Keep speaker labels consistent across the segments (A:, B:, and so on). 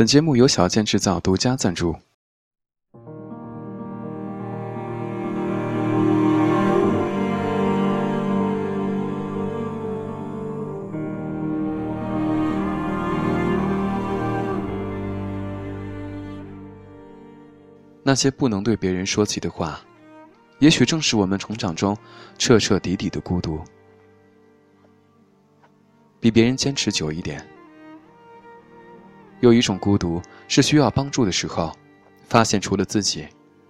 A: 本节目由小健制造独家赞助。那些不能对别人说起的话，也许正是我们成长中彻彻底底的孤独。比别人坚持久一点。有一种孤独，是需要帮助的时候，发现除了自己，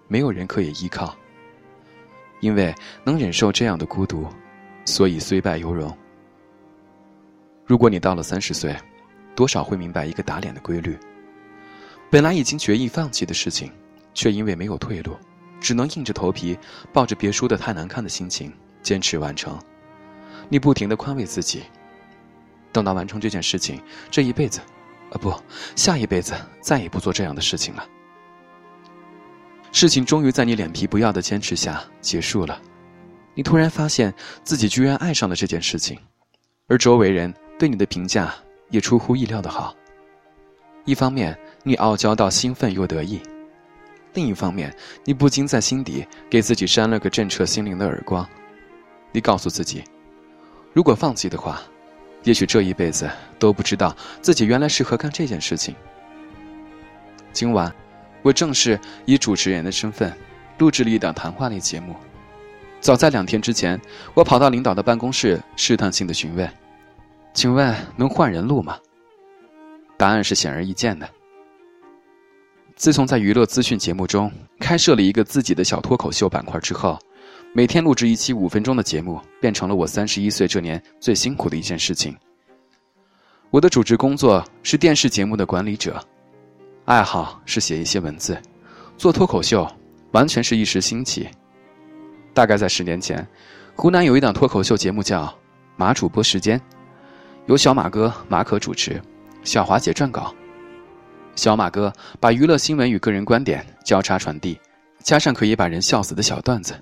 A: 没有人可以依靠。因为能忍受这样的孤独，所以虽败犹荣。如果你到了三十岁，多少会明白一个打脸的规律：本来已经决意放弃的事情，却因为没有退路，只能硬着头皮，抱着别输的太难看的心情坚持完成。你不停的宽慰自己，等到完成这件事情，这一辈子。啊不，下一辈子再也不做这样的事情了。事情终于在你脸皮不要的坚持下结束了，你突然发现自己居然爱上了这件事情，而周围人对你的评价也出乎意料的好。一方面你傲娇到兴奋又得意，另一方面你不禁在心底给自己扇了个震彻心灵的耳光。你告诉自己，如果放弃的话。也许这一辈子都不知道自己原来适合干这件事情。今晚，我正式以主持人的身份录制了一档谈话类节目。早在两天之前，我跑到领导的办公室，试探性的询问：“请问能换人录吗？”答案是显而易见的。自从在娱乐资讯节目中开设了一个自己的小脱口秀板块之后。每天录制一期五分钟的节目，变成了我三十一岁这年最辛苦的一件事情。我的主持工作是电视节目的管理者，爱好是写一些文字，做脱口秀完全是一时兴起。大概在十年前，湖南有一档脱口秀节目叫《马主播时间》，由小马哥马可主持，小华姐撰稿。小马哥把娱乐新闻与个人观点交叉传递，加上可以把人笑死的小段子。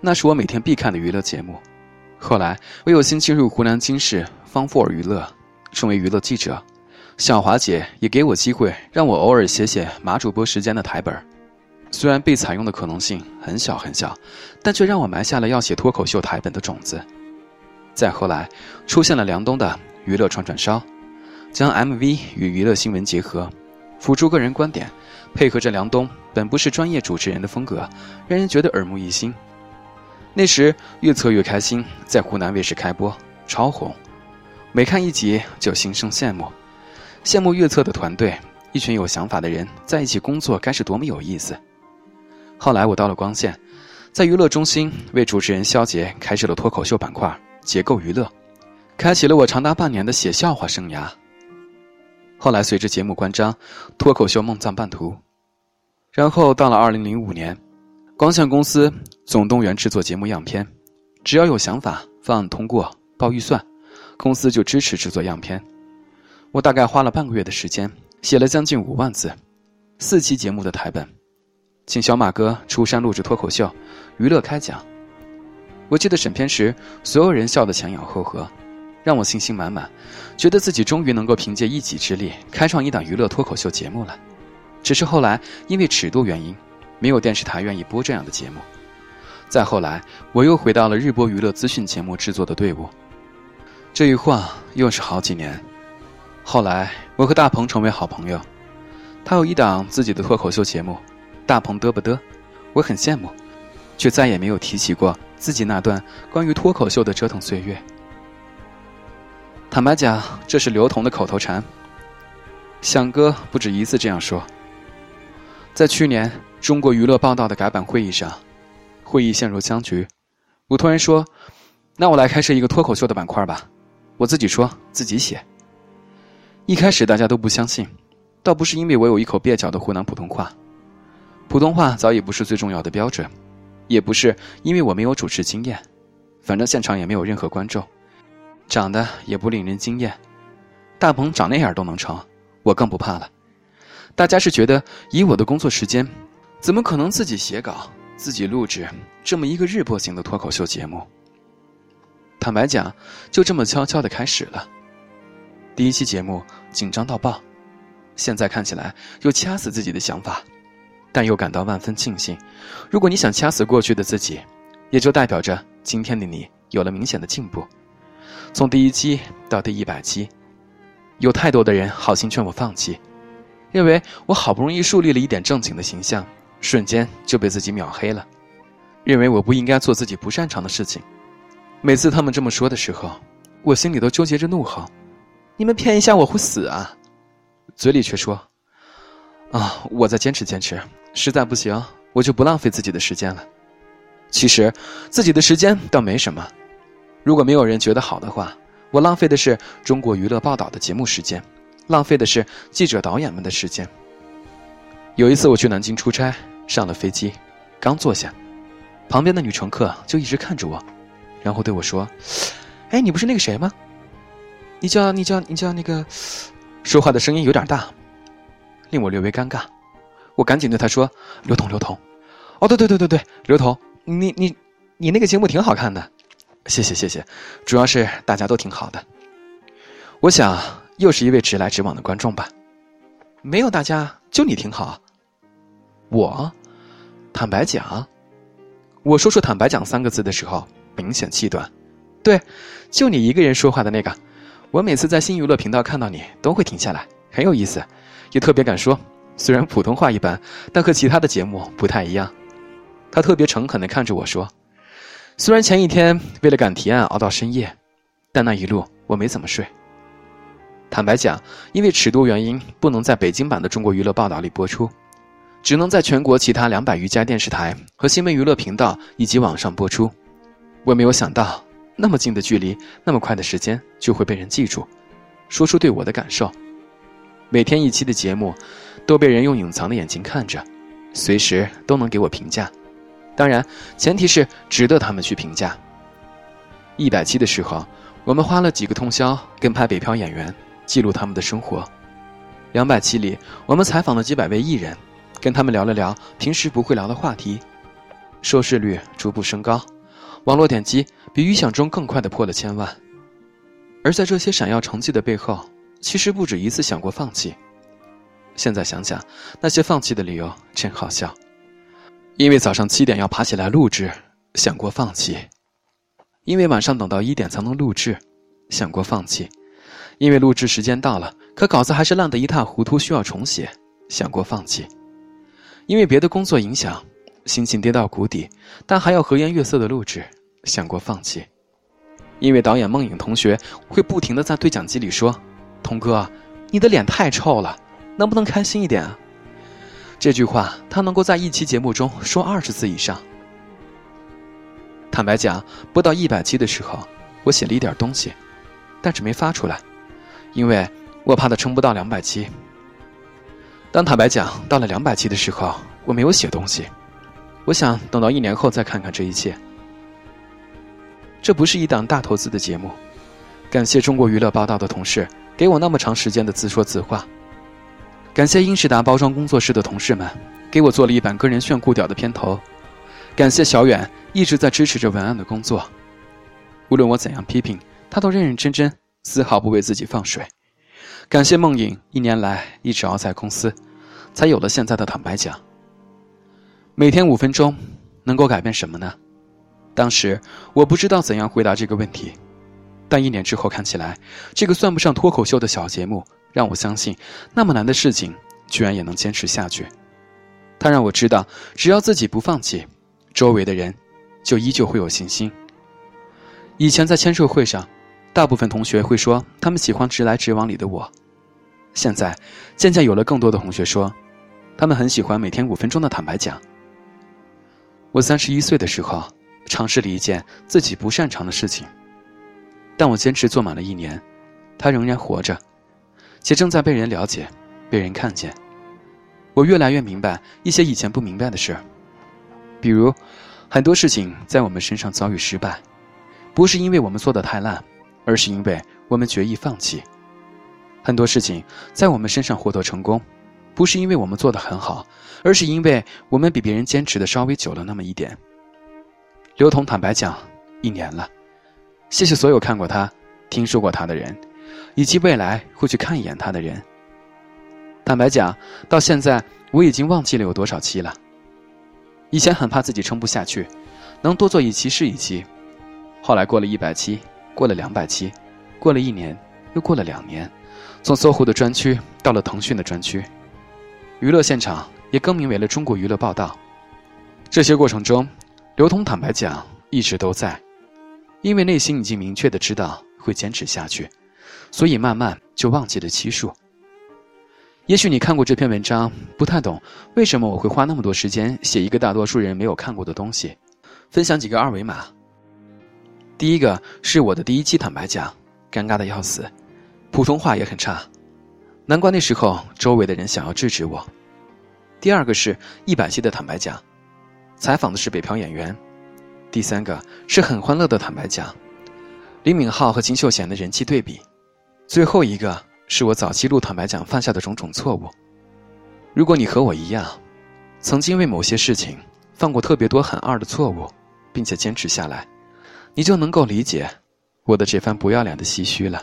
A: 那是我每天必看的娱乐节目。后来我有幸进入湖南经视方 for 娱乐，成为娱乐记者。小华姐也给我机会，让我偶尔写写马主播时间的台本。虽然被采用的可能性很小很小，但却让我埋下了要写脱口秀台本的种子。再后来，出现了梁冬的娱乐串串烧，将 MV 与娱乐新闻结合，辅助个人观点，配合着梁冬本不是专业主持人的风格，让人觉得耳目一新。那时越策越开心，在湖南卫视开播，超红，每看一集就心生羡慕，羡慕越策的团队，一群有想法的人在一起工作该是多么有意思。后来我到了光线，在娱乐中心为主持人肖杰开设了脱口秀板块，结构娱乐，开启了我长达半年的写笑话生涯。后来随着节目关张，脱口秀梦藏半途，然后到了二零零五年。光线公司总动员制作节目样片，只要有想法、方案通过、报预算，公司就支持制作样片。我大概花了半个月的时间，写了将近五万字，四期节目的台本，请小马哥出山录制脱口秀，娱乐开讲。我记得审片时，所有人笑得前仰后合，让我信心满满，觉得自己终于能够凭借一己之力开创一档娱乐脱口秀节目了。只是后来因为尺度原因。没有电视台愿意播这样的节目。再后来，我又回到了日播娱乐资讯节目制作的队伍。这一晃又是好几年。后来，我和大鹏成为好朋友。他有一档自己的脱口秀节目，大鹏嘚不嘚，我很羡慕，却再也没有提起过自己那段关于脱口秀的折腾岁月。坦白讲，这是刘同的口头禅。响哥不止一次这样说。在去年。中国娱乐报道的改版会议上，会议陷入僵局。我突然说：“那我来开设一个脱口秀的板块吧。”我自己说自己写。一开始大家都不相信，倒不是因为我有一口蹩脚的湖南普通话，普通话早已不是最重要的标准，也不是因为我没有主持经验，反正现场也没有任何观众，长得也不令人惊艳。大鹏长那样都能成，我更不怕了。大家是觉得以我的工作时间。怎么可能自己写稿、自己录制这么一个日播型的脱口秀节目？坦白讲，就这么悄悄的开始了。第一期节目紧张到爆，现在看起来有掐死自己的想法，但又感到万分庆幸。如果你想掐死过去的自己，也就代表着今天的你有了明显的进步。从第一期到第一百期，有太多的人好心劝我放弃，认为我好不容易树立了一点正经的形象，瞬间就被自己秒黑了，认为我不应该做自己不擅长的事情。每次他们这么说的时候，我心里都纠结着怒吼：“你们骗一下我会死啊！”嘴里却说：“啊，我再坚持坚持，实在不行，我就不浪费自己的时间了。”其实，自己的时间倒没什么。如果没有人觉得好的话，我浪费的是中国娱乐报道的节目时间，浪费的是记者导演们的时间。有一次我去南京出差，上了飞机，刚坐下，旁边的女乘客就一直看着我，然后对我说：“哎，你不是那个谁吗？你叫你叫你叫那个。”说话的声音有点大，令我略微尴尬。我赶紧对他说：“刘彤，刘彤，哦，对对对对对，刘彤，你你你那个节目挺好看的，谢谢谢谢，主要是大家都挺好的。我想又是一位直来直往的观众吧。没有大家，就你挺好。我，坦白讲，我说出‘坦白讲’三个字的时候，明显气短。对，就你一个人说话的那个。”我每次在新娱乐频道看到你，都会停下来，很有意思，也特别敢说。虽然普通话一般，但和其他的节目不太一样。他特别诚恳地看着我说：“虽然前一天为了赶提案熬到深夜，但那一路我没怎么睡。坦白讲，因为尺度原因，不能在北京版的中国娱乐报道里播出，只能在全国其他两百余家电视台和新闻娱乐频道以及网上播出。我没有想到。”那么近的距离，那么快的时间就会被人记住，说出对我的感受。每天一期的节目，都被人用隐藏的眼睛看着，随时都能给我评价。当然，前提是值得他们去评价。一百期的时候，我们花了几个通宵跟拍北漂演员，记录他们的生活。两百期里，我们采访了几百位艺人，跟他们聊了聊平时不会聊的话题，收视率逐步升高。网络点击比预想中更快的破了千万，而在这些闪耀成绩的背后，其实不止一次想过放弃。现在想想，那些放弃的理由真好笑。因为早上七点要爬起来录制，想过放弃；因为晚上等到一点才能录制，想过放弃；因为录制时间到了，可稿子还是烂得一塌糊涂，需要重写，想过放弃；因为别的工作影响，心情跌到谷底，但还要和颜悦色的录制。想过放弃，因为导演孟颖同学会不停的在对讲机里说：“童哥，你的脸太臭了，能不能开心一点？”啊？”这句话他能够在一期节目中说二十次以上。坦白讲，播到一百期的时候，我写了一点东西，但是没发出来，因为我怕他撑不到两百期。当坦白讲到了两百期的时候，我没有写东西，我想等到一年后再看看这一切。这不是一档大投资的节目，感谢中国娱乐报道的同事给我那么长时间的自说自话，感谢英仕达包装工作室的同事们给我做了一版个人炫酷屌的片头，感谢小远一直在支持着文案的工作，无论我怎样批评，他都认认真真，丝毫不为自己放水，感谢梦影一年来一直熬在公司，才有了现在的坦白讲。每天五分钟，能够改变什么呢？当时我不知道怎样回答这个问题，但一年之后看起来，这个算不上脱口秀的小节目让我相信，那么难的事情居然也能坚持下去。它让我知道，只要自己不放弃，周围的人就依旧会有信心。以前在签售会上，大部分同学会说他们喜欢直来直往里的我，现在渐渐有了更多的同学说，他们很喜欢每天五分钟的坦白讲。我三十一岁的时候。尝试了一件自己不擅长的事情，但我坚持做满了一年，他仍然活着，且正在被人了解、被人看见。我越来越明白一些以前不明白的事比如，很多事情在我们身上遭遇失败，不是因为我们做的太烂，而是因为我们决意放弃；很多事情在我们身上获得成功，不是因为我们做的很好，而是因为我们比别人坚持的稍微久了那么一点。刘同坦白讲，一年了，谢谢所有看过他、听说过他的人，以及未来会去看一眼他的人。坦白讲，到现在我已经忘记了有多少期了。以前很怕自己撑不下去，能多做一期是一期。后来过了一百期，过了两百期，过了一年，又过了两年，从搜狐的专区到了腾讯的专区，娱乐现场也更名为了中国娱乐报道。这些过程中，刘通坦白讲一直都在，因为内心已经明确的知道会坚持下去，所以慢慢就忘记了期数。也许你看过这篇文章，不太懂为什么我会花那么多时间写一个大多数人没有看过的东西。分享几个二维码。第一个是我的第一期坦白讲，尴尬的要死，普通话也很差，难怪那时候周围的人想要制止我。第二个是一百期的坦白讲，采访的是北漂演员。第三个是很欢乐的坦白讲，李敏镐和金秀贤的人气对比。最后一个。是我早期录坦白讲犯下的种种错误。如果你和我一样，曾经为某些事情犯过特别多很二的错误，并且坚持下来，你就能够理解我的这番不要脸的唏嘘了。